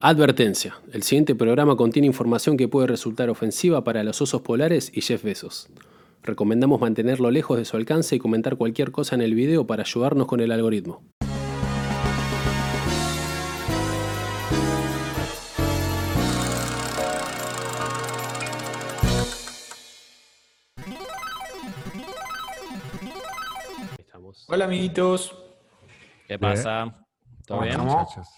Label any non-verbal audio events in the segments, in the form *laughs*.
Advertencia. El siguiente programa contiene información que puede resultar ofensiva para los osos polares y Jeff Bezos. Recomendamos mantenerlo lejos de su alcance y comentar cualquier cosa en el video para ayudarnos con el algoritmo. Hola amiguitos, ¿Qué pasa? ¿Todo ¿Cómo bien? muchachos?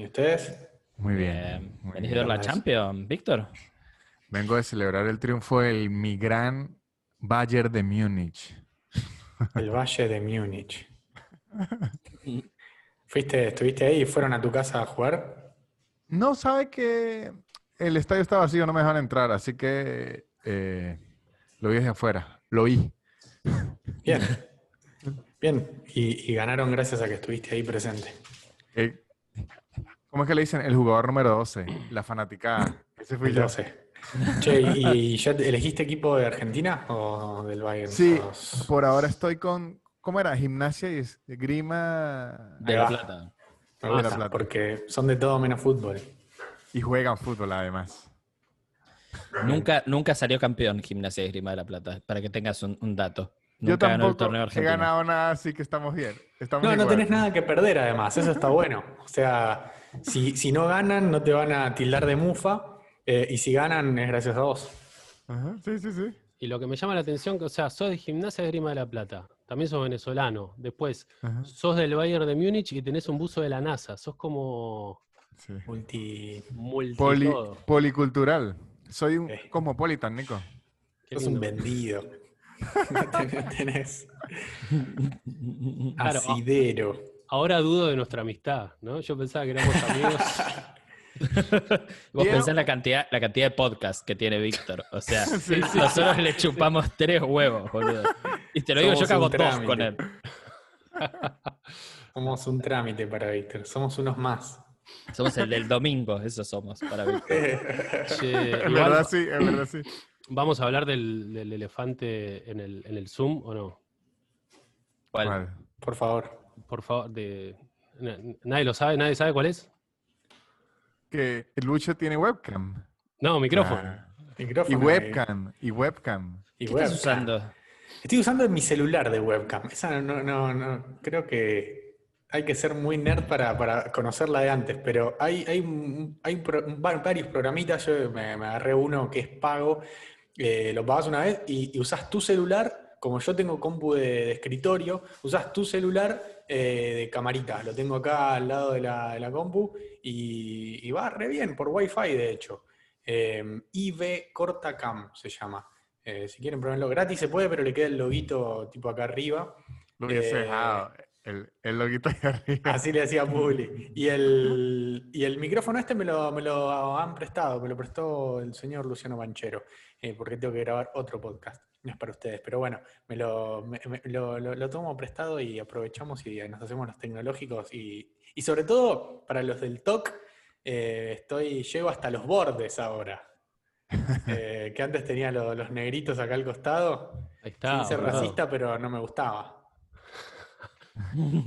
¿Y ustedes? Muy bien. Bien. muy ¿Venís bien. de ver la. Champions, Víctor? Vengo de celebrar el triunfo del mi gran Bayern de Múnich. El Valle de Múnich. *laughs* ¿Fuiste, estuviste ahí y fueron a tu casa a jugar? No sabe que el estadio está vacío, no me dejan entrar, así que eh, lo vi desde afuera. Lo oí. Bien. Bien. Y, y ganaron gracias a que estuviste ahí presente. Eh, ¿Cómo es que le dicen? El jugador número 12, la fanaticada. Ese fui El yo. 12. Che, ¿y ya te- elegiste equipo de Argentina o del Bayern? Sí, por ahora estoy con, ¿cómo era? Gimnasia y grima De La va. Plata. Me de La gusta, Plata. porque son de todo menos fútbol. y juegan fútbol además. Nunca, nunca salió campeón Gimnasia de Esgrima de La Plata, para que tengas un, un dato. Yo Nunca ganó el tampoco torneo he ganado nada, así que estamos bien. Estamos No, no tenés nada que perder además, eso está bueno. O sea, si, si no ganan, no te van a tildar de mufa, eh, y si ganan, es gracias a vos. Ajá, sí, sí, sí. Y lo que me llama la atención, que, o sea, sos de Gimnasia de Grima de la Plata, también sos venezolano, después Ajá, sos del Bayern de Múnich y tenés un buzo de la NASA, sos como sí. Multi. multi Poli- todo. policultural. Soy un Ok. cosmopolitan, Nico. Qué Sos un vendido. No *laughs* *laughs* tenés- Claro, asidero. Ahora dudo de nuestra amistad, ¿no? Yo pensaba que éramos amigos. *laughs* Vos pensás la cantidad, la cantidad de podcast que tiene Víctor. O sea, *laughs* Sí, sí, nosotros le chupamos tres huevos, boludo. Y te lo digo, yo cago un dos con él. *laughs* Somos un trámite para Víctor. Somos unos más. Somos el del domingo, eso somos para Víctor. Igual, verdad, sí, es verdad, sí. ¿Vamos a hablar del, del elefante en el, en el Zoom o no? ¿Cuál? ¿Cuál? Por favor. Por favor, de... na- ¿Nadie lo sabe? ¿Nadie sabe cuál es? Que el Lucho tiene webcam. No, micrófono. Ah, Micrófono. Y webcam, y webcam. y ¿Qué webcam. estás usando? Estoy usando mi celular de webcam. Esa no, no, no. Creo que hay que ser muy nerd para, para conocerla de antes, pero hay, hay, hay pro- varios programitas. Yo me, me agarré uno que es pago. eh, lo pagas una vez y, y usas tu celular. Como yo tengo compu de, de escritorio, usas tu celular eh, de camarita. Lo tengo acá al lado de la, de la compu y, y va re bien por Wi-Fi, de hecho. Eh, IV Cortacam se llama. Eh, si quieren probarlo gratis se puede, pero le queda el loguito tipo acá arriba. Lo hubiese Eh, dejado. El, el loguito ahí arriba. Así le hacía Publi. Y el, y el micrófono este me lo, me lo han prestado, me lo prestó el señor Luciano Banchero, eh, porque tengo que grabar otro podcast. No es para ustedes, pero bueno, me lo, me- me- lo, lo- lo tomo prestado y aprovechamos y nos hacemos los tecnológicos. Y, y sobre todo, para los del TOC, eh, estoy, llego hasta los bordes ahora. Eh, que antes tenía lo- los negritos acá al costado. Ahí está. Sin ser racista, pero no me gustaba.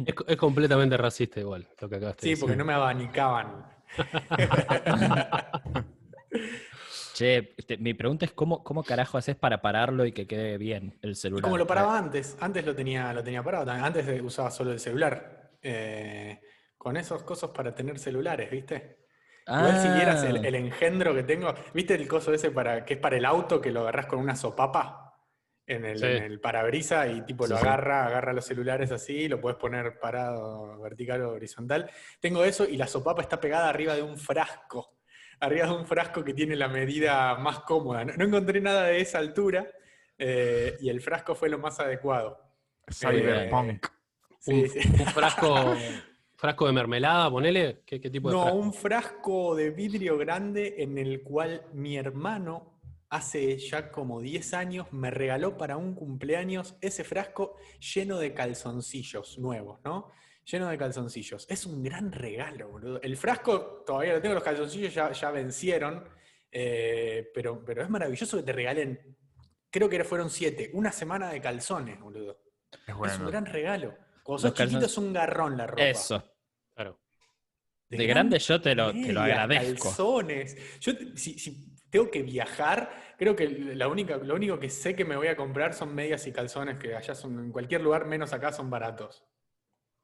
Es, es completamente racista igual lo que acabaste de Sí, porque no me abanicaban. *laughs* Che, este, mi pregunta es cómo, cómo carajo haces para pararlo y que quede bien el celular. como lo paraba antes, antes lo tenía, lo tenía parado, antes eh, usaba solo el celular. Eh, con esos cosas para tener celulares, ¿viste? Igual si vieras el, Ah, el engendro que tengo, ¿viste el coso ese para que es para el auto que lo agarrás con una sopapa en el, Sí. en el parabrisa y tipo lo sí. agarra, agarra los celulares así, lo puedes poner parado vertical o horizontal? Tengo eso y la sopapa está pegada arriba de un frasco. Arriba de un frasco que tiene la medida más cómoda. No, no encontré nada de esa altura eh, y el frasco fue lo más adecuado. Cyberpunk. Sí, un, sí. un frasco, *laughs* frasco de mermelada, ponele. ¿Qué, qué tipo de No, frasco? un frasco de vidrio grande en el cual mi hermano hace ya como 10 años me regaló para un cumpleaños ese frasco lleno de calzoncillos nuevos, ¿no? Lleno de calzoncillos. Es un gran regalo, boludo. El frasco todavía lo tengo, los calzoncillos ya, ya vencieron, eh, pero, pero es maravilloso que te regalen, creo que fueron 7, una semana de calzones, boludo. Es Es un gran regalo. Cuando sos chiquito calzon- es un garrón la ropa. Eso. Claro. De grande yo te lo, te lo medias, agradezco. Calzones. Yo, te- si, si tengo que viajar, creo que la única, lo único que sé que me voy a comprar son medias y calzones, que allá son, en cualquier lugar menos acá, son baratos.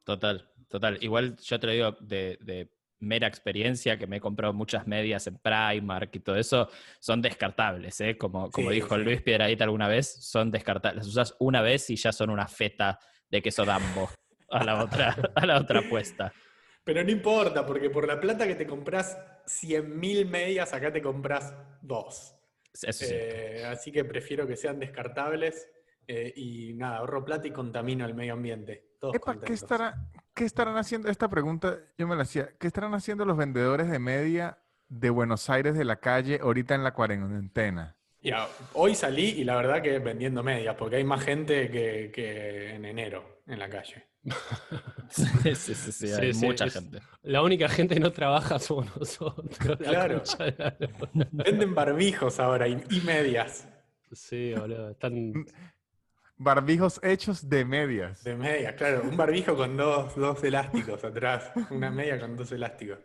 Total, total. Igual yo te lo digo de, de mera experiencia, que me he comprado muchas medias en Primark y todo eso, son descartables, ¿eh? Como, como Sí, dijo sí. Luis Piedradita alguna vez, son descartables. Las usas una vez y ya son una feta de queso dambo a la otra, *laughs* a la otra apuesta. Pero no importa, porque por la plata que te compras 100.000 medias, acá te compras dos. Eso. Eh, así que prefiero que sean descartables eh, y nada, ahorro plata y contamino el medio ambiente. Todos Epa, ¿qué, contentos. estará, ¿Qué estarán haciendo? Esta pregunta yo me la hacía. ¿Qué estarán haciendo los vendedores de media de Buenos Aires de la calle ahorita en la cuarentena? Ya, hoy salí y la verdad que vendiendo medias, porque hay más gente que, que en enero en la calle. *laughs* Sí, sí, sí, hay sí, mucha gente. La única gente que no trabaja somos nosotros. la Claro. Venden barbijos ahora y, y medias Sí, boludo. Están... Barbijos hechos de medias. de medias, claro. Un barbijo con dos, dos elásticos atrás, una media con dos elásticos.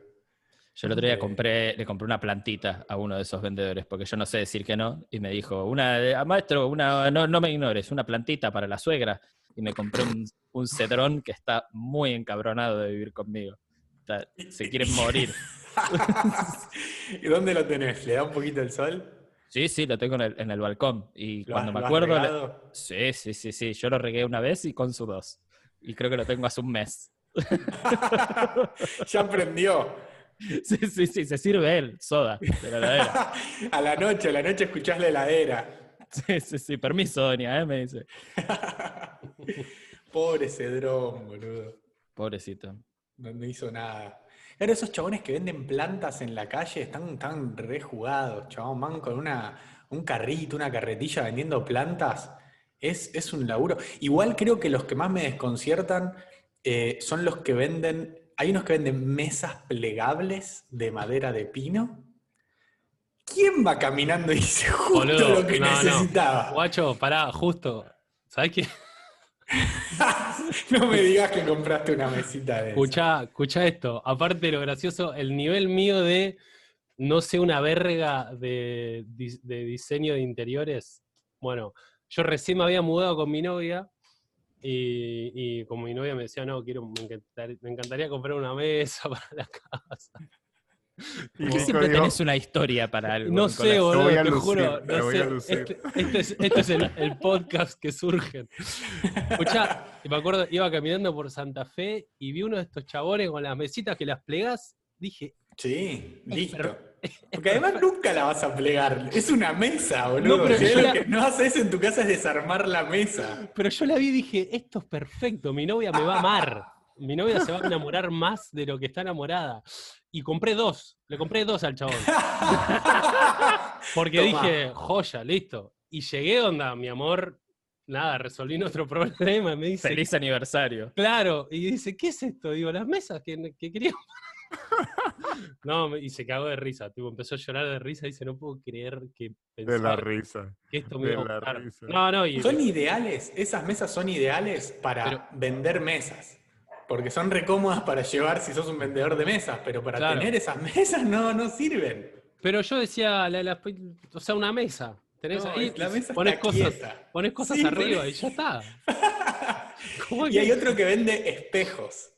Yo el otro día Eh. compré, le compré una plantita a uno de esos vendedores, porque yo no sé decir que no, y me dijo, una, de- "Ah, maestro, una, no, no me ignores, una plantita para la suegra. Y me compré un, un cedrón que está muy encabronado de vivir conmigo. Está- se quiere morir. *laughs* ¿Y dónde lo tenés? ¿Le da un poquito el sol? Sí, sí, lo tengo en el, en el balcón. Y ¿Lo cuando has- me lo has acuerdo... le-? Sí, sí, sí, sí. Yo lo regué una vez y con su dos. Y creo que lo tengo hace un mes. *laughs* ya aprendió. *laughs* Sí, sí, sí, se sirve él, soda, de la heladera. *laughs* a la noche, a la noche escuchás la heladera. Sí, sí, sí, permiso, doña, ¿eh? me dice. Pobre Cedrón, boludo. Pobrecito. No, no hizo nada. Claro, esos chabones que venden plantas en la calle están tan rejugados, chabón. Van con una, un carrito, una carretilla vendiendo plantas. Es, es un laburo. Igual creo que los que más me desconciertan eh, son los que venden. Hay unos que venden mesas plegables de madera de pino. ¿Quién va caminando y dice justo Boludo, lo que no, no. necesitaba? Guacho, pará, justo. ¿Sabes qué? *laughs* No me digas que compraste una mesita de Escuchá, escuchá esto. Aparte de lo gracioso, el nivel mío de no sé una verga de, de diseño de interiores. Bueno, yo recién me había mudado con mi novia y, como mi novia me decía, no, quiero, me, encantar- me encantaría comprar una mesa *laughs* para la casa. Y ¿Por qué siempre dijo, tenés una historia para algo? No sé, boludo, voy a te lucir, juro. No voy sé. a lucir. Este, este es, este es el, el podcast que surgen. Escuchá, me acuerdo, iba caminando por Santa Fe y vi uno de estos chabones con las mesitas que las plegás. Dije, Sí, listo. Porque además nunca la vas a plegar. Es una mesa, boludo. No, pero Si yo lo la- que no haces en tu casa es desarmar la mesa. pero yo la vi y dije, esto es perfecto, mi novia me va a amar. Mi novia se va a enamorar más de lo que está enamorada. Y compré dos, le compré dos al chabón. *laughs* Porque dije, joya, listo. Y llegué, onda, mi amor, nada, resolví nuestro *laughs* problema. y Me dice, Feliz aniversario. claro. Y dice, ¿qué es esto? Digo, las mesas que, que queríamos. *laughs* no, me- y se cagó de risa. Tipo, empezó a llorar de risa y dice, no puedo creer que de la pensar risa. que esto me de a la gustar". risa. No, no, y Son ideales, esas mesas son ideales para Pero- vender mesas. Porque son recómodas para llevar si sos un vendedor de mesas, pero para Claro. tener esas mesas no, no sirven. Pero yo decía, la- la- o sea, una mesa. Tenés No, ahí, la mesa pones está cosas, quieta. pones cosas Sí, arriba pones- y ya está. *laughs* ¿Cómo Y que- hay otro que vende espejos.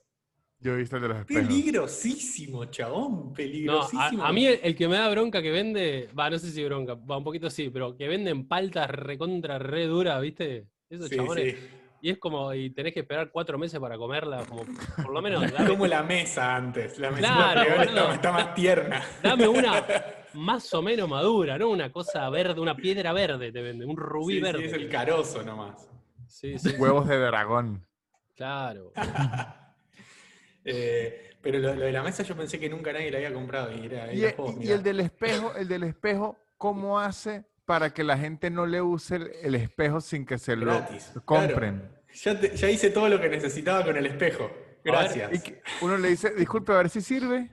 Yo he visto el de los espejos. Peligrosísimo, chabón, No, peligrosísimo. a, a mí el, el que me da bronca que vende, va, no sé si bronca, va un poquito sí, pero que venden paltas recontra re duras, ¿viste? Esos Sí, chabones. sí. Y es como, y tenés que esperar cuatro meses para comerla, como, por lo menos, dame, *laughs* Como la mesa antes. La mesa Claro, boludo. está, está más tierna. dame una *laughs* más o menos madura, ¿no? Una cosa verde, una piedra verde te vende, un rubí Sí, sí, verde. es el carozo nomás. Sí, sí, Huevos de dragón. claro. *laughs* Eh, pero lo, lo de la mesa yo pensé que nunca nadie la había comprado. Y, era, Y, era e- y el del espejo, el del espejo, ¿cómo hace para que la gente no le use el, el espejo sin que se lo Gratis, compren? claro. Ya, te- ya hice todo lo que necesitaba con el espejo. Gracias. Y uno le dice, disculpe, a ver si sirve.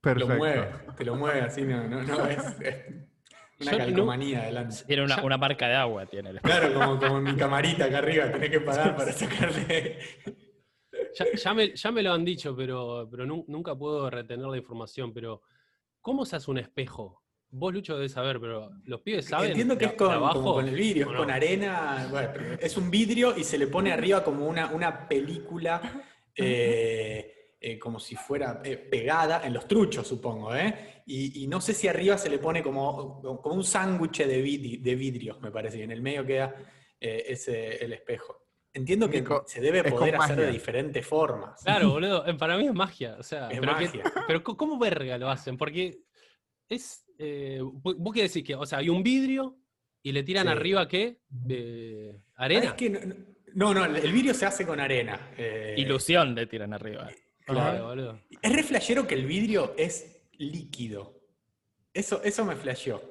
Perfecto. Lo mueve, te lo mueve así, no, no, no, es, es una Yo no- calcomanía adelante. Tiene una, una marca de agua, tiene el Claro, como, como mi camarita acá arriba, tenés que pagar para sacarle. Ya, ya me, ya me lo han dicho, pero, pero nun- nunca puedo retener la información. Pero, ¿cómo se hace un espejo? Vos, Lucho, debes saber, pero los pibes saben. Entiendo que es con, como el vidrio, ¿o es no? con arena. bueno, es un vidrio y se le pone arriba como una, una película, eh, eh, como si fuera eh, pegada en los truchos, supongo, ¿eh? Y, y no sé si arriba se le pone como, como un sándwich de, vidi- de vidrio, me parece, y en el medio queda eh, ese, el espejo. Entiendo que Nico, se debe poder hacer de diferentes formas. Claro, boludo. Para mí es magia. O sea, Es pero, que- magia. pero ¿cómo verga lo hacen? Porque es. Eh, vos qué decís que, o sea, hay un vidrio y le tiran Sí. arriba qué? Eh, Ah, arena. es que no, no, no, el vidrio se hace con arena. eh, Ilusión le tiran arriba. Claro, boludo. Es re flashero que el vidrio es líquido. Eso, eso me flasheó.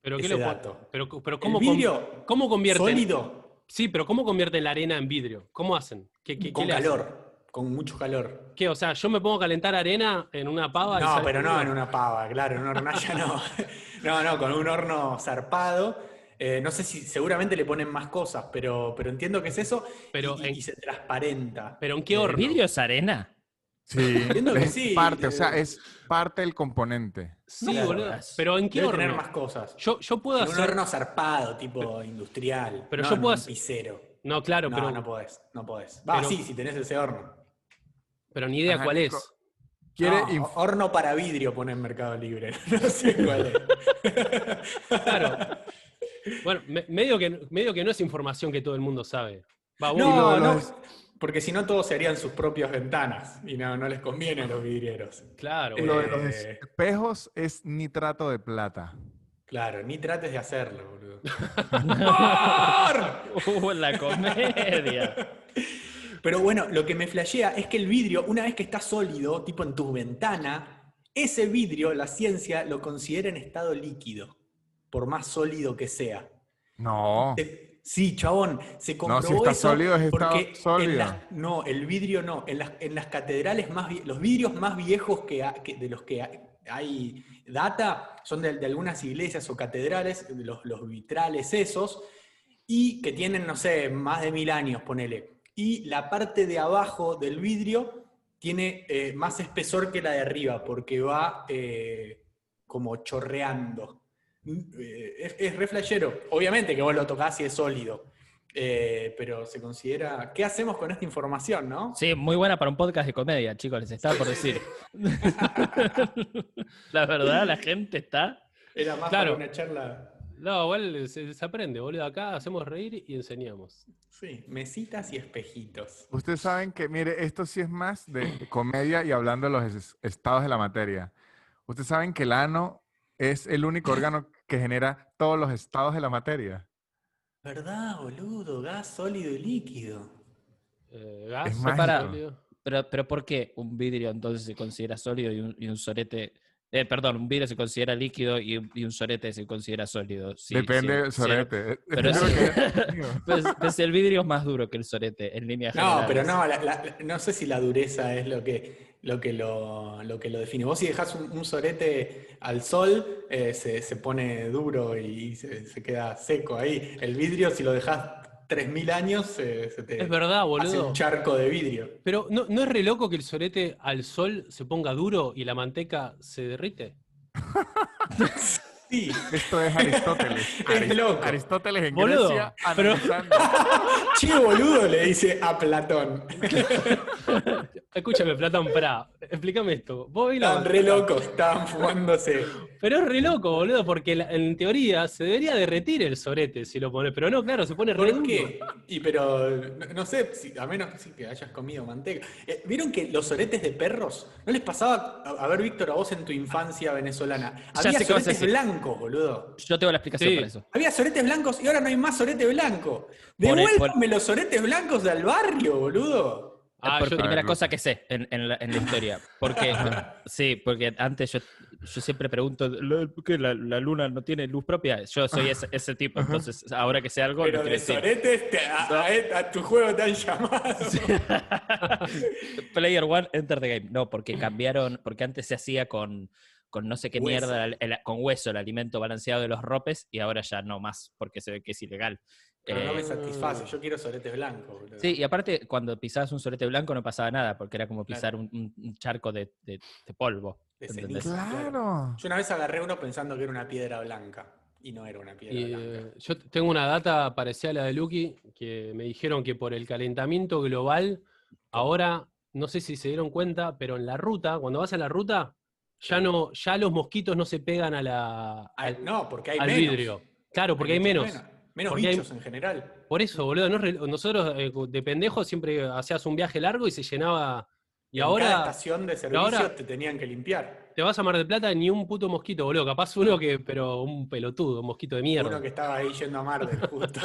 Pero qué Ese lo pon- dato. Pero, pero El ¿cómo, con- vidrio ¿cómo convierten? sólido Sí, pero ¿cómo convierten la arena en vidrio? ¿Cómo hacen? ¿Qué, qué- qué con le hacen? calor, con mucho calor. ¿Qué? O sea, yo me pongo a calentar arena en una pava No, pero no en una pava, claro, en una hornalla no. *laughs* No, no, con un horno zarpado. Eh, no sé si seguramente le ponen más cosas, pero, pero entiendo que es eso. Pero y, y- en- y se transparenta. ¿Pero en qué horno? ¿Vidrio es arena? Sí, *laughs* Entiendo que es sí, parte, o eh. sea, es parte del componente. Sí, Claro. boludo. Pero ¿en qué Debe horno? tener más cosas. Yo, yo puedo En un hacer. horno zarpado, tipo industrial. pero no yo en puedo un hacer-. No, claro, no, pero, no podés, no podés. Va, Pero- sí, si tenés ese horno. Pero ni idea Ajá, cuál es. Quiere No, horno para vidrio pone en Mercado Libre. *laughs* No sé cuál es. Claro. *laughs* Bueno, me- medio, que, medio que no es información que todo el mundo sabe. Va, No, no, los- porque si no todos se harían sus propias ventanas y no, no les conviene a los vidrieros. Claro, Eh, lo boludo. de los espejos es nitrato de plata. Claro, ni trates de hacerlo, boludo. *laughs* Uh, la comedia. Pero bueno, lo que me flashea es que el vidrio, una vez que está sólido, tipo en tu ventana, ese vidrio, la ciencia lo considera en estado líquido, por más sólido que sea. No. Se- Sí, chabón, se comprobó si está eso sólido, es estado porque en sólido. las- no, el vidrio no. En las, en las catedrales más los vidrios más viejos que, de los que ha- hay data son de, de algunas iglesias o catedrales, los vitrales esos, y que tienen, no sé, más de mil años, ponele. Y la parte de abajo del vidrio tiene eh, más espesor que la de arriba, porque va eh, como chorreando. Eh, es, es re flashero. Obviamente que vos lo tocás y es sólido. Eh, pero se considera. ¿Qué hacemos con esta información, no? Sí, muy buena para un podcast de comedia, chicos, les estaba por decir. *laughs* la verdad, la gente está. Era más Claro. para una charla. No, igual se, se aprende, boludo. Acá hacemos reír y enseñamos. Sí, mesitas y espejitos. Ustedes saben que, mire, esto sí es más de comedia y hablando de los es- estados de la materia. Ustedes saben que el ano es el único *laughs* órgano que genera todos los estados de la materia. ¿Verdad, boludo? Gas sólido y líquido. Eh, gas, Es. Para-. Pero, pero ¿por qué un vidrio entonces se considera sólido y un, y un sorete? Eh, perdón, un vidrio se considera líquido y un, y un sorete se considera sólido. Sí, Depende sí, del sí. sorete. Pero *laughs* sí. *laughs* Pues, pues el vidrio es más duro que el sorete, en línea No, pero no, la- la- no sé si la dureza es lo que lo, que lo, lo, que lo define. Vos si dejás un, un sorete al sol, eh, se, se pone duro y se, se queda seco ahí. El vidrio, si lo dejás 3.000 años, se te Es verdad, hace boludo. un charco de vidrio. Pero ¿no, ¿no es re loco que el sorete al sol se ponga duro y la manteca se derrite? Sí, Esto es Aristóteles. *laughs* Es loco. Aristóteles en Boludo, Grecia pero- *laughs* che boludo, le dice a Platón. *laughs* *laughs* Escúchame, Platón, pará. Explícame esto. Vos Estaban re locos, estaban fumándose. Pero es re loco, boludo, porque la- en teoría se debería derretir el sorete si lo pones. Pero no, claro, se pone re ¿Por qué? Y pero, no, no sé, si- a menos sí, que hayas comido manteca. Eh, ¿Vieron que los soretes de perros, no les pasaba, a, a ver, Víctor, a vos en tu infancia venezolana, Ya había soretes blancos, boludo? Yo tengo la explicación Sí. para eso. Había soretes blancos y ahora no hay más sorete blanco. Devuélvame los soretes blancos del barrio, boludo. Ah, por yo- primera ver, cosa que sé en, en la, en la historia. Porque, *laughs* sí, porque antes yo, yo siempre pregunto, ¿lo- ¿por qué la, la luna no tiene luz propia? Yo soy ese, *laughs* ese tipo, entonces ahora que sé algo, Pero de decir. soretes te- a, a- a tu juego te han llamado. *laughs* Player One, Enter the Game. No, porque cambiaron, porque antes se hacía con, con no sé qué Hueso. mierda, el- el- con hueso, el alimento balanceado de los ropes, y ahora ya no más, porque se ve que es ilegal. Pero no me Eh, satisface, yo quiero soletes blancos. boludo. Sí, y aparte, cuando pisabas un solete blanco no pasaba nada, porque era como pisar un, un- un charco de, de- de polvo. De. Claro. Yo una vez agarré uno pensando que era una piedra blanca y no era una piedra Y, blanca. eh, yo tengo una data parecida a la de Lucky, que me dijeron que por el calentamiento global, ahora, no sé si se dieron cuenta, pero en la ruta, cuando vas a la ruta, ya no, ya los mosquitos no se pegan a la, al, no, porque hay al menos. vidrio. Claro, porque hay. Menos Porque hay- bichos en general. Por eso, boludo, no nosotros eh, de pendejos siempre hacías un viaje largo y se llenaba. Y en cada ahora estación de servicio ahora- te tenían que limpiar. te vas a Mar del Plata ni un puto mosquito, boludo. Capaz uno que, pero un pelotudo, un mosquito de mierda, Uno que estaba ahí yendo a Mar del *laughs* justo.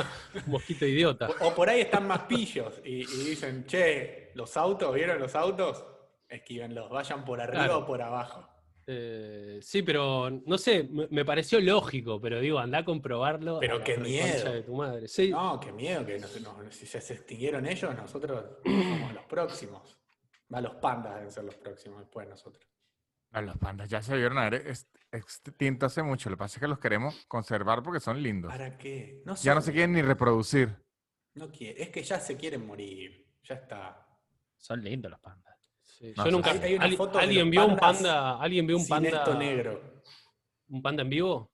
un mosquito idiota. O, o por ahí están más pillos y, y dicen, che, los autos, ¿vieron los autos? Esquívenlos, vayan por arriba Claro. o por abajo. Eh, sí, pero no sé, me, me pareció lógico, pero digo, anda a comprobarlo. Pero a qué miedo. de tu madre. Sí, No, qué miedo que no se- no- si se extinguieron ellos, nosotros somos los próximos. Va, los pandas deben ser los próximos después de nosotros. A los pandas ya se vieron haber ex- extinto hace mucho. Lo que pasa es que los queremos conservar porque son lindos. ¿Para qué? No Ya no se quieren ni reproducir. no quiere- Es que ya se quieren morir. Ya está. Son lindos los pandas. Sí. No, Yo nunca. Hay- hay una ¿Alguien- foto ¿Alguien vio un panda? ¿Alguien vio un panda? esto negro. ¿Un panda en vivo?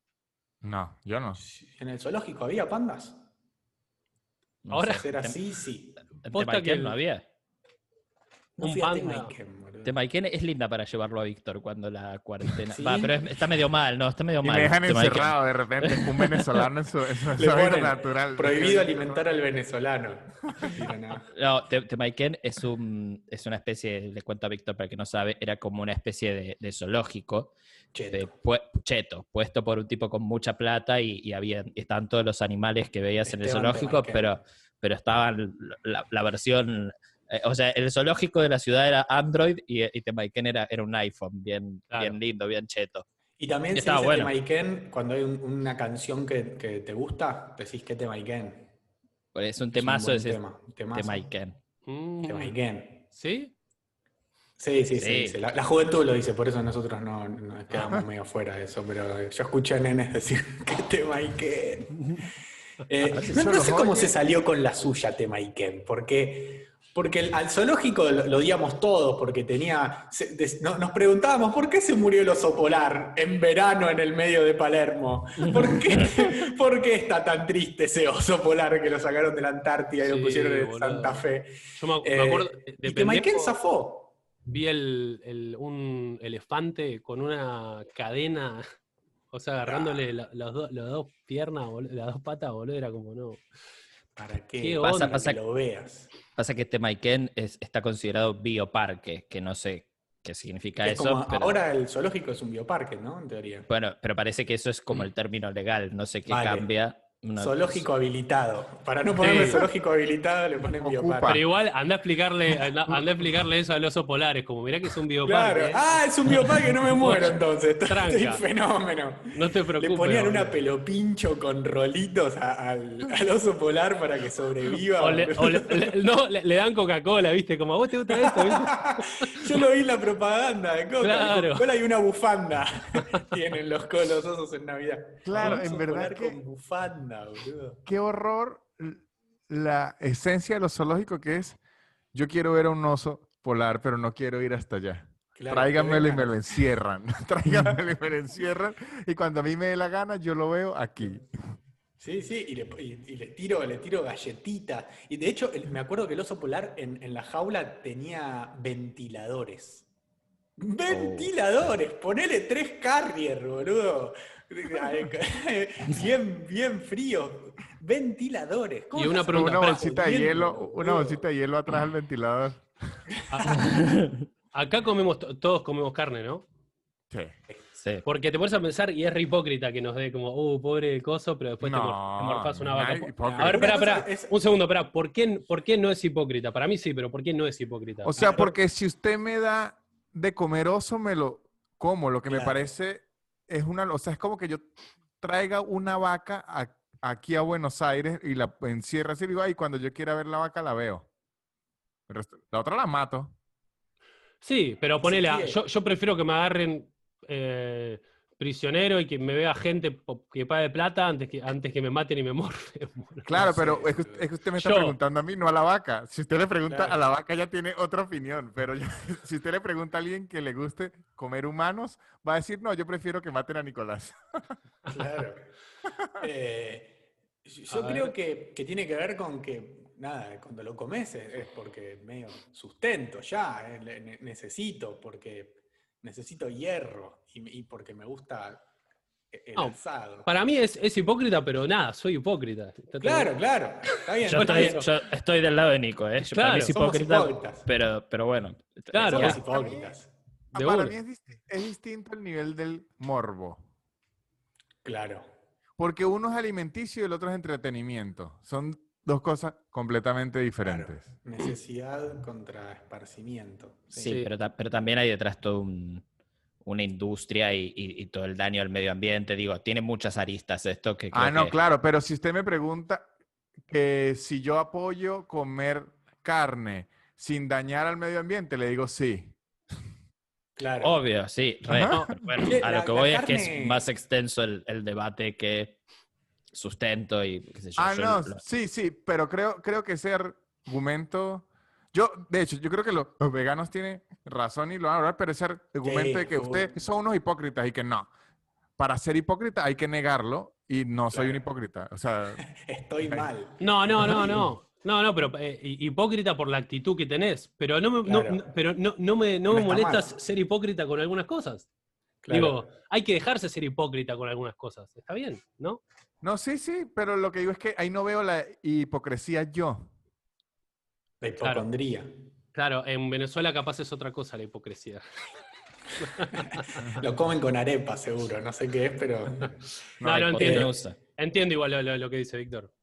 No, yo no. ¿En el zoológico había pandas? No Ahora- sé, ¿Será Tem- así? Sí. Posta que no había. No Un. Temaiken, boludo. Temaiken es linda para llevarlo a Víctor cuando la cuarentena. *laughs* ¿Sí? Va, pero es- está medio mal, no, está medio Y mal. me dejan encerrado de repente, un venezolano en su, en su *laughs* natural. Prohibido alimentar al venezolano. *laughs* No. No, Te- Temaiken es, un, es una especie, le cuento a Víctor para que no sabe, era como una especie de, de zoológico, Cheto. de pue- cheto, puesto por un tipo con mucha plata y, y había, estaban todos los animales que veías en el zoológico, pero, pero estaban la, la versión, eh, o sea, el zoológico de la ciudad era Android y, y Temaiken era, era un iPhone, bien, Claro. bien lindo, bien cheto. Y también se Estaba dice bueno. Temaiken, cuando hay un- una canción que, que te gusta, decís que Temaiken. Pues Es un Es un temazo ese tema, un temazo. Temaiken. Mm, Temaiken. ¿Sí? Sí, sí, sí. La, la juventud lo dice, por eso nosotros no, no quedamos *laughs* medio fuera de eso, pero yo escuché a nenes decir *laughs* que Temaiken. *laughs* Eh, no, yo no sé cómo se salió con la suya Temaiken, porque, porque el- al zoológico lo, lo odiamos todos, porque tenía. se- des- no- nos preguntábamos por qué se murió el oso polar en verano en el medio de Palermo. ¿Por qué, *laughs* por qué está tan triste ese oso polar que lo sacaron de la Antártida y lo pusieron en. Santa Fe? Yo me, me Eh, acuerdo. de- y Temaiken pendejo, zafó. vi el, el- un elefante con una cadena, *laughs* o sea, agarrándole la- los do- las dos piernas, las dos patas, boludo, era como, no. ¿Para qué? Qué Pasa. Pasa- que lo veas. Pasa que Temaiken es, está considerado bioparque, que no sé qué significa Es eso. como- pero, Ahora el zoológico es un bioparque, ¿no? En teoría. Bueno, pero parece que eso es como el término legal, no sé qué Vale. cambia. Zoológico habilitado. Para no ponerle Sí. zoológico habilitado, le ponen bioparque. Pero igual, anda a explicarle, anda, anda a explicarle eso al oso polar, es como, mirá que es un bioparque. Claro. ¿eh? Ah, es un bioparque, no me muero entonces. Tranca. Estoy fenómeno. No te preocupes. Le ponían una boludo. pelopincho con rolitos a- al, al oso polar para que sobreviva. O le, o le- le- no, le, le dan Coca-Cola, ¿viste? Como, ¿a vos te gusta esto? ¿viste? *laughs* Yo lo vi en la propaganda de Coca. Claro. Coca-Cola y una bufanda. *laughs* Tienen los, osos en Navidad. Claro, en verdad que- Con bufanda, boludo. Qué horror la esencia de lo zoológico que es, yo quiero ver a un oso polar, pero no quiero ir hasta allá. Claro, Tráiganmelo y me lo encierran. *laughs* Tráiganmelo y me lo encierran. Y cuando a mí me dé la gana, yo lo veo aquí. Sí, sí, y le, y- y le tiro, le tiro galletitas. Y de hecho, el- me acuerdo que el oso polar en, en la jaula tenía ventiladores. ¡Ventiladores! Ponele tres carrier, boludo. *laughs* Bien, bien frío. Ventiladores. ¿Cómo Y una pregunta, Una bolsita de hielo, una bolsita de hielo atrás del ventilador. *laughs* Acá comemos, to- todos comemos carne, ¿no? Sí. Sí. Porque te pones a pensar y es re hipócrita que nos dé como, uh, pobre coso, pero después No, te morfás una vaca. A ver, Una espera, espera. es- Un segundo, espera. ¿Por qué, ¿Por qué no es hipócrita? Para mí sí, pero ¿por qué no es hipócrita? O sea, Ah, porque si usted me da de comer oso, me lo como. Lo que me parece es una... O sea, es como que yo traiga una vaca a- aquí a Buenos Aires y la encierre así y digo, ay, cuando yo quiera ver la vaca, la veo. La otra la mato. Sí, pero ponele, quiere. yo, yo prefiero que me agarren eh, prisionero y que me vea gente que pague plata antes que, antes que me maten y me *laughs* morfen. Claro, No pero es que, es que usted me está Yo- preguntando a mí, no a la vaca. Si usted le pregunta Claro. a la vaca, ya tiene otra opinión. Pero *laughs* si usted le pregunta a alguien que le guste comer humanos, va a decir, no, yo prefiero que maten a Nicolás. *laughs* Claro. Eh, yo A creo que, que tiene que ver con que, nada, cuando lo comes es, es porque medio sustento ya, eh, necesito, porque necesito hierro y, y porque me gusta e- el No, asado. Para mí es, es hipócrita, pero nada, soy hipócrita. Claro, bien. claro. Está bien. Yo está estoy, bien. yo estoy del lado de Nico, ¿eh? Yo- Para mí Claro, es somos hipócrita, hipócritas. pero, pero bueno. Claro. Somos hipócritas. Ah, De Para mí es, disti- es distinto el nivel del morbo. Claro. Porque uno es alimenticio y el otro es entretenimiento. Son dos cosas completamente claro. diferentes. Necesidad contra esparcimiento. Sí, Sí. Pero, ta- pero también hay detrás toda una industria y, y- y todo el daño al medio ambiente. Digo, tiene muchas aristas esto que Ah, no, que- claro, pero si usted me pregunta que si yo apoyo comer carne sin dañar al medio ambiente, le digo sí. Claro. Obvio, sí. re, Ajá. pero bueno, a lo que la voy es que es más extenso el, el debate que sustento y qué sé yo. Ah, yo no, lo- sí, sí, pero creo, creo que ese argumento, yo, de hecho, yo creo que lo- los veganos tienen razón y lo van a hablar, pero ese argumento de que ustedes son unos hipócritas y que no. Para ser hipócrita hay que negarlo y no soy un Claro. hipócrita. O sea, *laughs* Estoy mal. No, no, no, no. *laughs* No, no, pero eh, hi- hipócrita por la actitud que tenés. Pero no me, Claro. no- pero no, no me, no me está molesta mal. ser hipócrita con algunas cosas. Claro. Digo, hay que dejarse ser hipócrita con algunas cosas. Está bien, ¿no? No, sí, sí, pero lo que digo es que ahí no veo la hipocresía yo. La hipocondría. Claro, en Venezuela capaz es otra cosa la hipocresía. Lo comen con arepa, seguro. No sé qué es, pero. *laughs* No, no entiendo. Entiendo igual lo, lo- lo que dice Víctor.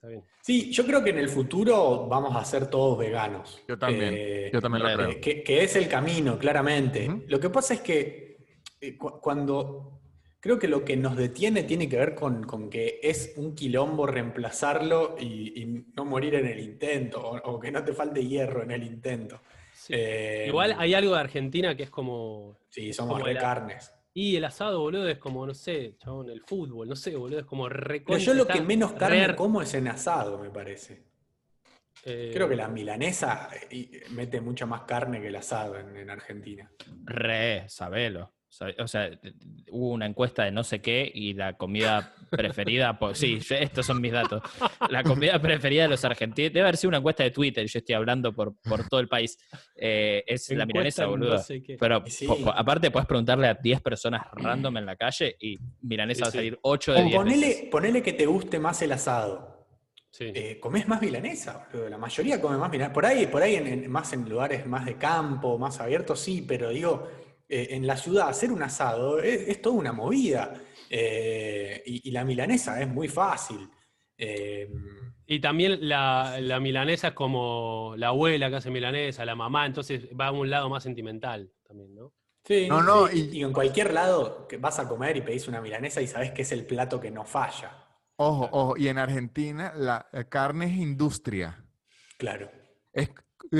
Sí, yo creo que en el futuro vamos a ser todos veganos. Yo también, Eh, yo también lo eh, creo. que, que es el camino, claramente. Lo que pasa es que eh, cu- cuando. Creo que lo que nos detiene tiene que ver con, con que es un quilombo reemplazarlo y, y no morir en el intento, o, o que no te falte hierro en el intento. Sí. Eh, Igual hay algo de Argentina que es como. Sí, somos como re la- carnes. Y el asado, boludo, es como, no sé, chabón, el fútbol, no sé, boludo, es como re. Pero yo lo que menos carne re- como es en asado, me parece. eh, Creo que la milanesa eh, mete mucha más carne que el asado en, en Argentina. Re, sabelo. O sea, hubo una encuesta de no sé qué y la comida preferida, sí, estos son mis datos. La comida preferida de los argentinos, debe haber sido una encuesta de Twitter, yo estoy hablando por, por todo el país, eh, es la milanesa, boludo. no sé qué. Pero Sí. po- po- aparte puedes preguntarle a 10 personas random en la calle y milanesa Sí, va a salir 8 de O 10 ponele, veces. ponele que te guste más el asado. Sí. Eh, ¿Comés más milanesa? boludo? La mayoría come más milanesa. Por ahí, por ahí en, en- más en lugares más de campo, más abiertos, sí, pero digo, eh, en la ciudad hacer un asado es, es toda una movida. Eh, y, y la milanesa es muy fácil. Eh, Y también la, la milanesa es como la abuela que hace milanesa, la mamá, entonces va a un lado más sentimental también, ¿no? sí, No, no, y- y en cualquier lado que vas a comer y pedís una milanesa y sabés que es el plato que no falla. Ojo, ojo, y en Argentina la eh, carne es industria. Claro. Es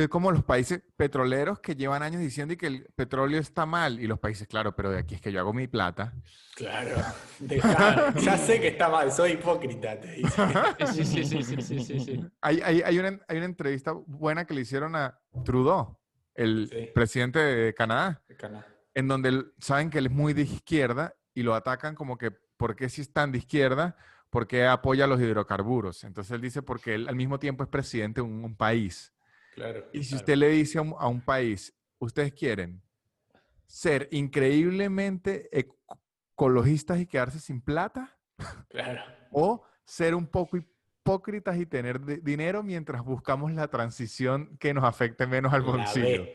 como los países petroleros que llevan años diciendo y que el petróleo está mal. Y los países, claro, pero de aquí es que yo hago mi plata. Claro. *laughs* Ya sé que está mal, soy hipócrita, te dice. *laughs* Sí, sí, sí, sí, sí, sí, sí. Hay, hay, hay, una, hay una entrevista buena que le hicieron a Trudeau, el Sí. presidente de Canadá, Cana. en donde saben que él es muy de izquierda y lo atacan como que, ¿por qué si es tan de izquierda? ¿Por qué apoya los hidrocarburos? Entonces él dice, porque él al mismo tiempo es presidente de un, un país. Claro. Y si Claro. usted le dice a un, a un país, ustedes quieren ser increíblemente ecologistas y quedarse sin plata, Claro. o ser un poco hipócritas y tener di- dinero mientras buscamos la transición que nos afecte menos al bolsillo.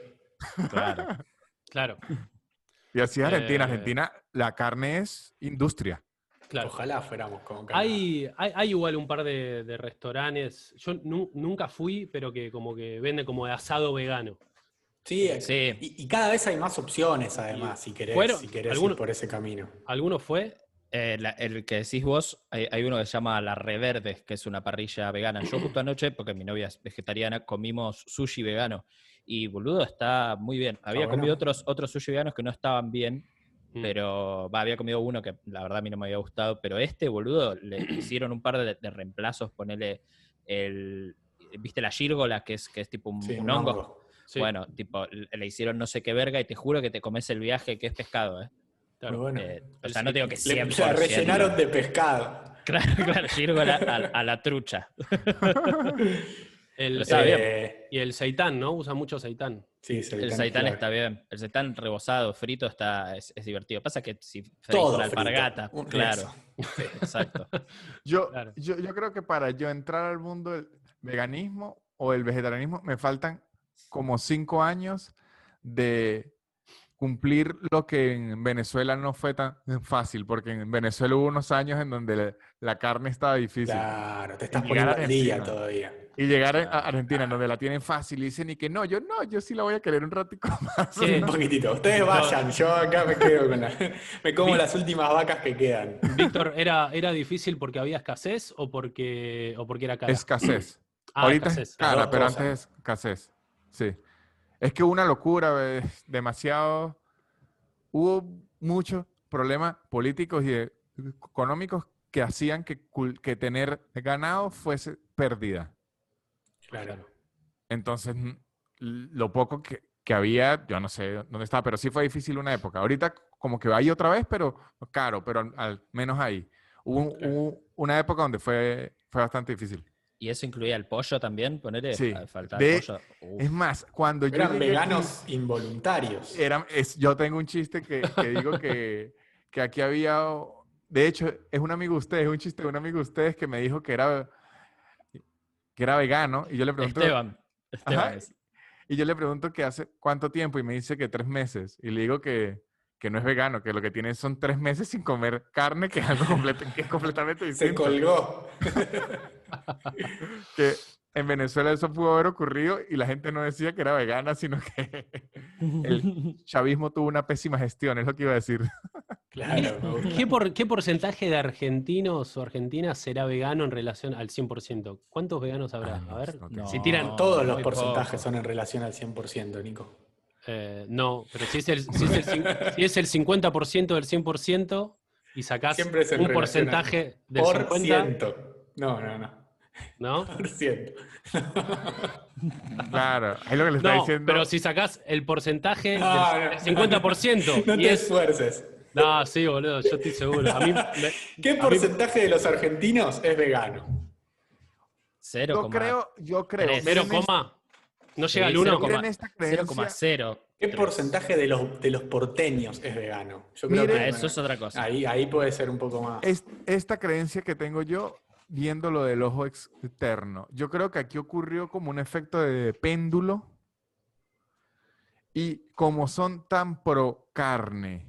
Claro. Claro, *laughs* Y así es Argentina. Eh, Argentina, la carne es industria. Claro. Ojalá fuéramos como Canadá. Hay, hay, hay igual un par de, de restaurantes, yo nu- nunca fui, pero que como que venden como de asado vegano. Sí, Sí. Y, y cada vez hay más opciones, además, si querés, fueron- si querés alguno- ir por ese camino. ¿Alguno fue? Eh, la- el que decís vos, hay, hay uno que se llama La Reverde, que es una parrilla vegana. Yo justo anoche, porque mi novia es vegetariana, comimos sushi vegano. Y boludo, está muy bien. Había bueno. comido otros, otros sushi veganos que no estaban bien. Mm. pero va, había comido uno que la verdad a mí no me había gustado, pero este, boludo, le *clears throat* hicieron un par de, de reemplazos, ponele el, ¿viste la gírgola que es, que es tipo un, Sí, un hongo? hongo. Sí, Bueno, tipo, le hicieron no sé qué verga y te juro que te comes el viaje que es pescado, ¿eh? claro. Bueno. Eh, o sea, no digo que 100%. la rellenaron de pescado. *laughs* Claro, claro, gírgola a, a la trucha. *laughs* *laughs* El- Está bien. Y el seitán, ¿no? Usa mucho seitán. sí, El seitán es está bien. El seitán rebozado, frito, está, es, es divertido. Pasa que si Todo una alpargata, Un- claro. Sí, exacto. *laughs* Yo, Claro. yo, yo creo que para yo entrar al mundo del veganismo o el vegetarianismo me faltan como cinco años de cumplir lo que en Venezuela no fue tan fácil, porque en Venezuela hubo unos años en donde la, la carne estaba difícil. Claro, te estás poniendo al día todavía. Y llegar a Argentina, en donde la tienen fácil, y dicen y que no, yo no, yo sí la voy a querer un ratico *laughs* más. Sí. Un poquitito. Ustedes vayan, yo acá me quedo con la... Me como las últimas vacas que quedan. Víctor, ¿era, ¿era difícil porque había escasez o porque, o porque era cara? Escasez. *clears throat* Ah, Ahorita escasez. es cara, pero cosas. antes es escasez. Sí. Es que una locura, es demasiado. Hubo muchos problemas políticos y económicos que hacían que, que tener ganado fuese pérdida. Claro. Entonces, lo poco que, que había, yo no sé dónde estaba, pero sí fue difícil una época. Ahorita como que va ahí otra vez, pero caro, pero al, al menos ahí. Hubo, Claro. hubo una época donde fue, fue bastante difícil. ¿Y eso incluía el pollo también? Ponele. Sí. Ah, Faltaba De- el pollo. Uf. Es más, cuando yo Eran llegué aquí- veganos involuntarios. Eran, es, yo tengo un chiste que, que digo que, que aquí había, de hecho, es un amigo de ustedes, es un chiste de un amigo de ustedes que me dijo que era, que era vegano y yo le pregunto, Esteban. Esteban Ajá. es- y yo le pregunto que hace cuánto tiempo y me dice que tres meses y le digo que, que no es vegano, que lo que tiene son tres meses sin comer carne, que es algo completo- que es completamente Se colgó. *laughs* Que en Venezuela eso pudo haber ocurrido y la gente no decía que era vegana, sino que el chavismo tuvo una pésima gestión, es lo que iba a decir. *laughs* Claro. ¿Qué, por, ¿Qué porcentaje de argentinos o argentinas será vegano en relación al 100%? ¿Cuántos veganos habrá? Ay, A ver. no No, tengo- Si tiran Todos los porcentajes poco. son en relación al 100%, Nico. Eh, no, pero si es el, si es el, si es el 50% del 100% y sacás un porcentaje del Por 50%, ciento. No, no, no. ¿no? *laughs* Por ciento. Claro, es lo que le está No, diciendo. pero si sacás el porcentaje No, del, no. del *laughs* 50% No y te es... esfuerces. No, sí, boludo, yo estoy seguro. A mí, me- ¿Qué a mí- porcentaje de los argentinos es vegano? Cero yo coma- creo, yo creo. ¿Cero coma? ¿No llega al 1? cero miren coma- esta creencia, 0,0. ¿Qué porcentaje de los, de los porteños es vegano? Yo creo Miren- que Ah, eso es otra cosa. ahí, ahí puede ser un poco más. es- esta creencia que tengo yo, viendo lo del ojo externo, yo creo que aquí ocurrió como un efecto de péndulo y como son tan pro carne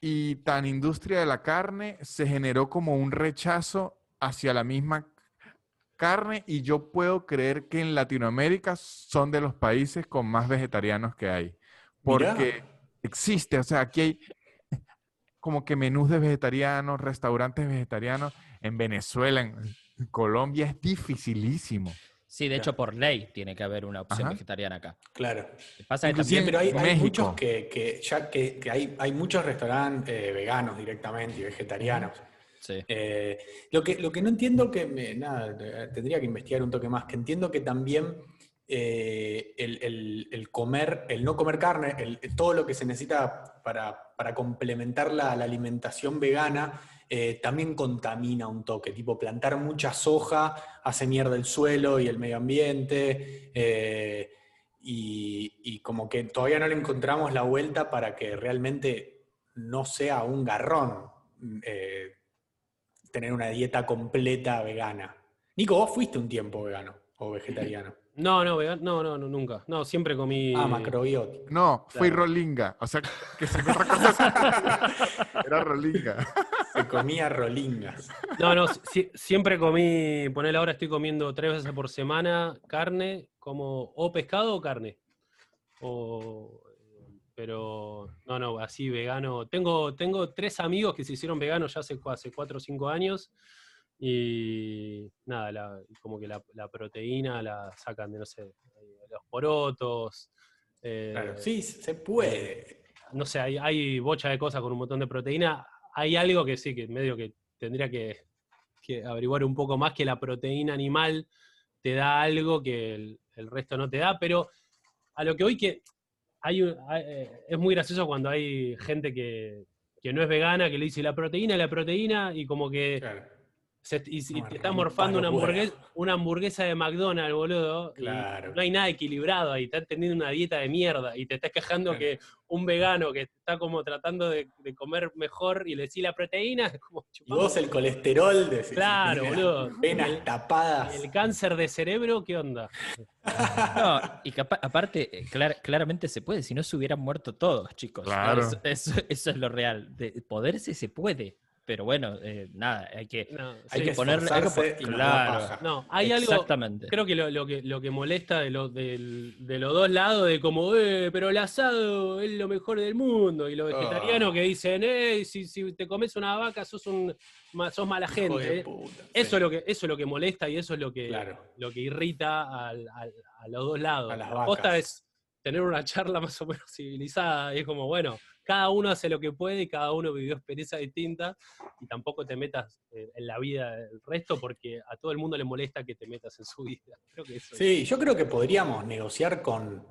y tan industria de la carne, se generó como un rechazo hacia la misma carne y yo puedo creer que en Latinoamérica son de los países con más vegetarianos que hay. Mirá. Porque existe, o sea, aquí hay *laughs* como que menús de vegetarianos, restaurantes vegetarianos. En Venezuela, en Colombia es dificilísimo. Sí, de hecho, por ley tiene que haber una opción Ajá. vegetariana acá. Claro. Pasa que también Pero hay, muchos que, que ya que, que hay, hay muchos restaurantes eh, veganos directamente y vegetarianos. Sí. Eh, lo, que, lo que no entiendo que me- nada, eh, tendría que investigar un toque más, que entiendo que también eh, el, el- el comer, el no comer carne, el- todo lo que se necesita para, para complementar la, la alimentación vegana, eh, también contamina un toque, tipo plantar mucha soja hace mierda el suelo y el medio ambiente. eh, y, como que todavía no le encontramos la vuelta para que realmente no sea un garrón eh, tener una dieta completa vegana. Nico, vos fuiste un tiempo vegano o vegetariano. No, no, no, no, no, nunca. No, siempre comí. Ah, macrobiótico. No, fui Claro. rolinga. O sea, que se me *laughs* otra cosa. *laughs* Era rolinga. Se comía rolingas. No, no, si- siempre comí. Ponele ahora estoy comiendo tres veces por semana carne, como o pescado o carne. O, pero no, no, así vegano. Tengo, tengo tres amigos que se hicieron veganos ya hace cuatro o cinco años. Y nada, la- como que la, la proteína la sacan de, no sé, los porotos. eh, Claro, sí, se puede. no sé, hay, hay bocha de cosas con un montón de proteína. Hay algo que sí, que medio que tendría que, que averiguar un poco más, que la proteína animal te da algo que el, el resto no te da, pero a lo que hoy que hay, hay- eh, es muy gracioso cuando hay gente que, que no es vegana, que le dice la proteína, la proteína, y como que Claro. Se- y, y No, te está no, morfando una hamburguesa, una hamburguesa de McDonald's, boludo. Claro. no hay nada equilibrado ahí, estás teniendo una dieta de mierda y te estás quejando Claro. que un vegano que está como tratando de, de comer mejor y le decís la proteína, es *laughs* como Y vos el colesterol de Claro, boludo. Venas El- tapadas. el cáncer de cerebro, ¿qué onda? *laughs* No, y aparte, eh, clar- claramente se puede, si no se hubieran muerto todos, chicos. Claro. Eso, eso- eso es lo real. De poderse se puede, pero bueno, eh, nada, hay que... No, Hay sí. que ponerle- hay que claro. No, hay algo, Exactamente. creo que lo, lo que lo que molesta de, lo- de los dos lados, de como, eh, pero el asado es lo mejor del mundo, y los vegetarianos Ah. que dicen, eh, si, si te comes una vaca sos, un, sos mala gente. eh. puta, Eso, sí. es lo que, eso es lo que molesta y eso es lo que, Claro. lo que irrita al- al- a los dos lados. A las La posta vacas. es tener una charla *laughs* más o menos civilizada y es como, bueno, cada uno hace lo que puede y cada uno vivió experiencias distintas y tampoco te metas eh, en la vida del resto porque a todo el mundo le molesta que te metas en su *laughs* vida. Creo que eso es- Sí, yo creo que podríamos negociar con,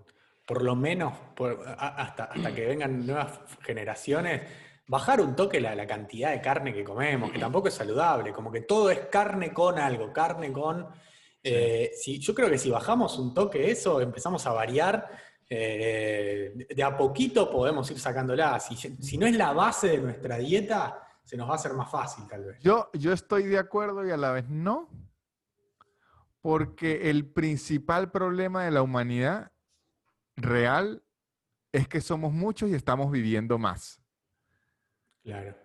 por lo menos, por- hasta, hasta que vengan nuevas generaciones, bajar un toque la, la cantidad de carne que comemos, que tampoco es saludable, como que todo es carne con algo, carne con... eh, si, yo creo que si bajamos un toque eso, empezamos a variar, eh, de- a poquito podemos ir sacándola. Si, si no es la base de nuestra dieta, se nos va a hacer más fácil tal vez. Yo, yo estoy de acuerdo y a la vez no, porque el principal problema de la humanidad real es que somos muchos y estamos viviendo más. Claro.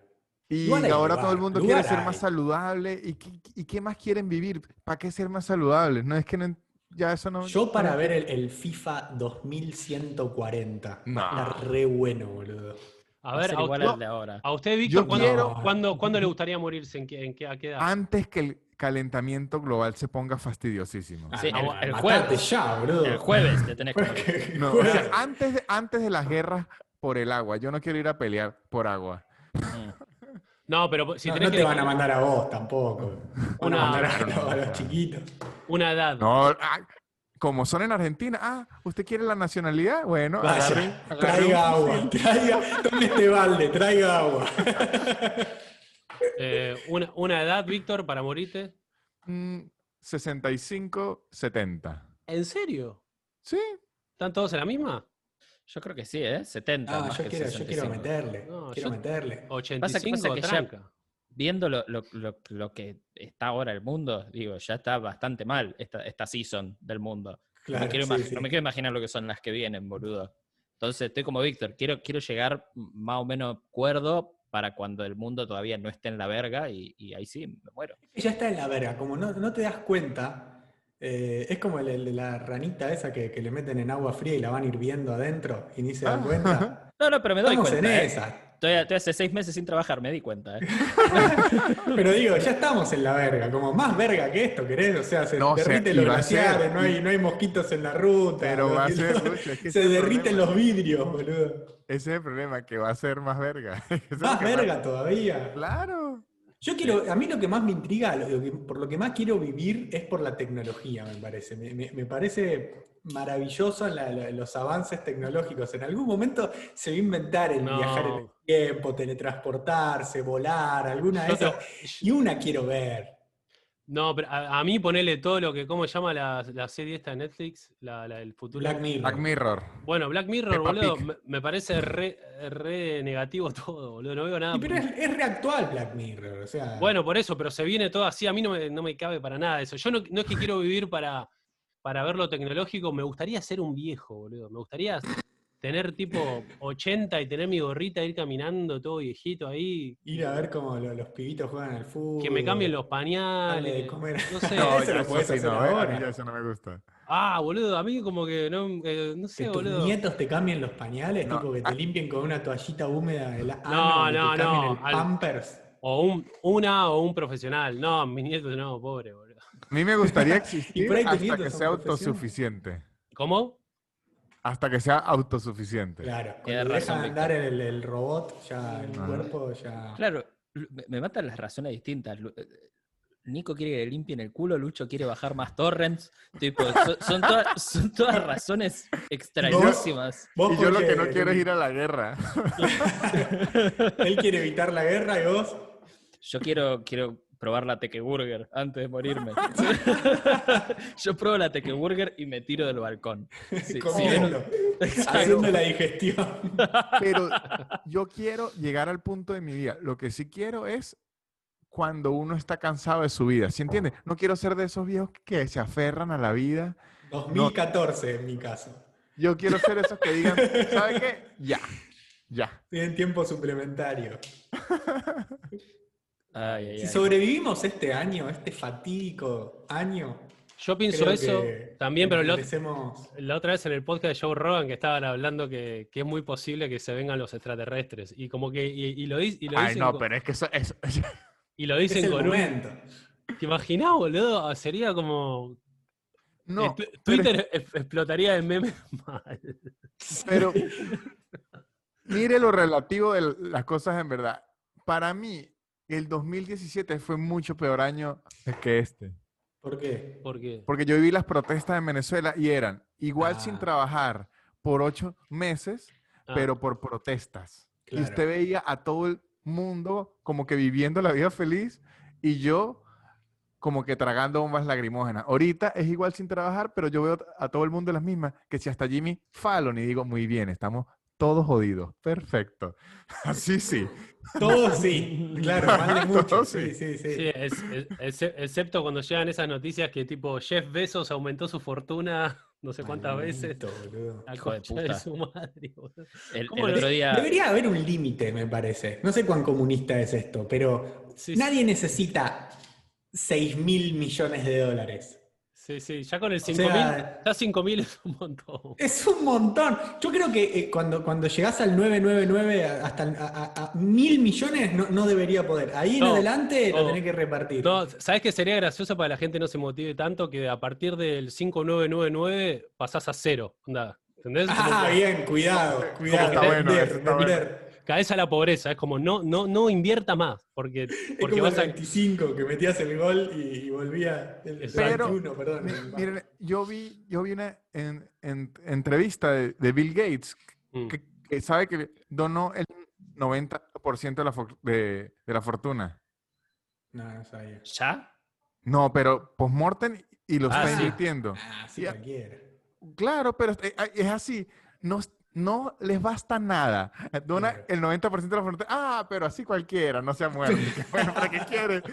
Y ahora todo el mundo quiere ser más saludable. ¿Y qué, y qué más quieren vivir? ¿Para qué ser más saludables? No es que no, ya eso no. Yo para no- ver el, el FIFA 2140. No. Va a estar re bueno, boludo. A ver, a, igual usted- al de ahora. a usted, Víctor, Yo ¿cuándo, quiero- cuándo- cuándo le gustaría morirse? ¿En qué, en qué, a qué edad? Antes que el calentamiento global se ponga fastidiosísimo. Ah, Sí, el- jueves. ya, boludo. El jueves te tenés que. *laughs* No, o sea, antes, de, antes de las guerras por el agua. Yo no quiero ir a pelear por agua. Mm. No, pero si no, tenés no que te van a mandar a vos tampoco. Van Una- a mandar a, no, a los chiquitos. una edad. No, ah, como son en Argentina. Ah, ¿usted quiere la nacionalidad? Bueno, Vaya, agarre traiga agua, traiga, tome este balde, traiga agua. Eh, una, una edad, Víctor, para morirte. Mm, 65, 70. ¿En serio? Sí, ¿Están todos en la misma? Yo creo que sí, ¿eh? 70. Ah, más yo que quiero, yo quiero 65. meterle. No, quiero yo- meterle. 85, pasa que ya-. Viendo lo, lo- lo- lo que está ahora el mundo, digo, ya está bastante mal esta, esta season del mundo. no, Claro, me quiero sí, sí. no me quiero imaginar lo que son las que vienen, boludo. Entonces estoy como Víctor, quiero, quiero llegar más o menos cuerdo para cuando el mundo todavía no esté en la verga y, y ahí sí, me muero. Ya está en la verga, como no, no te das cuenta, eh, es como el, el de la ranita esa que, que le meten en agua fría y la van hirviendo adentro y ni se dan Ah. cuenta. *laughs* No, no, pero me doy Estamos cuenta. en ¿eh? esa. Estoy, estoy hace seis meses sin trabajar, me di cuenta. ¿eh? *laughs* Pero digo, ya estamos en la verga, como más verga que esto, ¿querés? O sea, se No, derriten los glaciares, no hay, no hay mosquitos en la ruta. pero los- va a ser. los- Lucho, es que *laughs* ese se derriten problema. los vidrios, boludo. Ese es el problema, que va a ser más verga. Eso es lo Más verga todavía. Claro. Yo quiero, a mí lo que más me intriga, lo que- por lo que más quiero vivir es por la tecnología, me parece. Me, me- me parece maravilloso la- la- los avances tecnológicos. En algún momento se va a inventar el No. viajar en el tiempo, teletransportarse, volar, alguna de te- esas. Y una quiero ver. No, pero a, a mí ponerle todo lo que, ¿cómo se llama la, la serie esta de Netflix? La, la- el futuro. Black Mirror. Black Mirror. Bueno, Black Mirror, Peppa boludo, me, me parece re, re negativo *laughs* todo, boludo. No veo nada. Y pero es, es reactual Black Mirror, o sea. Bueno, por eso, pero se viene todo así. A mí no me, no me cabe para nada eso. Yo no, no es que quiero vivir para, para ver lo tecnológico, me gustaría ser un viejo, boludo. Me gustaría tener tipo 80 y tener mi gorrita, ir caminando todo viejito ahí. ir a ver cómo lo- los pibitos juegan al fútbol. Que me cambien los pañales. de comer. No *laughs* sé. No, Eso ya lo eso podés sí hacer no, eso no me gusta. Ah, boludo, a mí como que no, eh, no Que sé, tus boludo. nietos te cambien los pañales, No. tipo que te limpien con una toallita húmeda el ano, No, que te no, no, el al- pampers. O un, una o un profesional. No, mi nieto no, pobre, boludo. A mí me gustaría *laughs* existir por ahí tus hasta nietos que sea autosuficiente. ¿Cómo? Hasta que sea autosuficiente. Claro, cuando deja andar el, el robot, ya el Ah. cuerpo ya... Claro, me, me matan las razones distintas. Eh, Nico quiere que le limpien el culo, Lucho quiere bajar más torrents. Tipo, so- son, todas, son todas razones extrañísimas. Vos Y yo lo que no quiero es ir a la guerra. *laughs* Él quiere evitar la guerra y vos... Yo quiero, quiero probar la Teke Burger antes de morirme. *laughs* Yo pruebo la Teke Burger y me tiro del balcón. Sí, sí, comiendo, haciendo la digestión. *laughs* Pero yo quiero llegar al punto de mi vida. Lo que sí quiero es cuando uno está cansado de su vida. ¿Sí entiendes? No quiero ser de esos viejos que se aferran a la vida. 2014 en mi caso. Yo quiero ser esos que digan, *laughs* ¿sabe qué? Ya, ya. Tienen tiempo suplementario. Ay, ay, Si ay. sobrevivimos este año, este fatídico año, Yo pienso eso también, pero lo- la otra vez en el podcast de Joe Rogan que estaban hablando que, que es muy posible que se vengan los extraterrestres. Y como que, y, y lo, y lo Ay, dicen, no, con- pero es que eso, eso- *laughs* y lo Es dicen el con un. momento. ¿Te imaginás, boludo? Sería como. no. tu- pero es- Twitter explotaría de memes *laughs* mal. Pero *laughs* mire lo relativo de las cosas en verdad. Para mí, el 2017 fue mucho peor año que este. ¿Por qué? Porque. Porque yo viví las protestas en Venezuela y eran igual sin Ah. trabajar por ocho meses, ah, pero por protestas. Y usted veía a todo el mundo como que viviendo la vida feliz y yo como que tragando bombas lagrimógenas. Ahorita es igual sin trabajar, pero yo veo a todo el mundo las mismas, que si hasta Jimmy Fallon y digo, muy bien, estamos todos jodidos. Perfecto. *laughs* Así sí. Todo sí, claro, *laughs* mal de mucho. Todo Sí, sí. sí, sí. Sí, es- es- exce- excepto cuando llegan esas noticias que tipo Jeff Bezos aumentó su fortuna *laughs* no sé cuántas veces. Boludo. La Hijo de puta. su madre. El, ¿Cómo el lo- otro día. Debería haber un límite, me parece. No sé cuán comunista es esto, pero Sí, sí. nadie necesita 6 mil millones de dólares. Sí, sí, ya con el 5.000, sea- ya 5.000 es un montón. Es un montón. Yo creo que eh, cuando, cuando llegás al 999 a- hasta a, a- a mil millones no, no debería poder. Ahí en No, adelante lo tenés que repartir. No, ¿sabes qué sería gracioso para que la gente no se motive tanto? Que a partir del 5999 pasás a cero. Onda, ¿Entendés? Ah, que bien, cuidado, cuidado. está bueno, está bueno. Caes a la pobreza. Es como no, no, no invierta más. Porque, Es porque como vas el a. 25 que metías el gol y, y volvía el, el Pero- 21, perdón. El- miren, yo vi, yo vi una en- en- entrevista de, de Bill Gates Mm. que, que sabe que donó el 90% de la, de, de la fortuna. No, no sabía. ¿Ya? No, pero postmortem y lo Ah, está sí. invirtiendo. Ah, sí, cualquiera. Claro, pero es, es así. No, no les basta nada. Dona el 90% de la fortuna. Ah, pero así cualquiera, no se ha muerto. *laughs* bueno, ¿para qué quiere?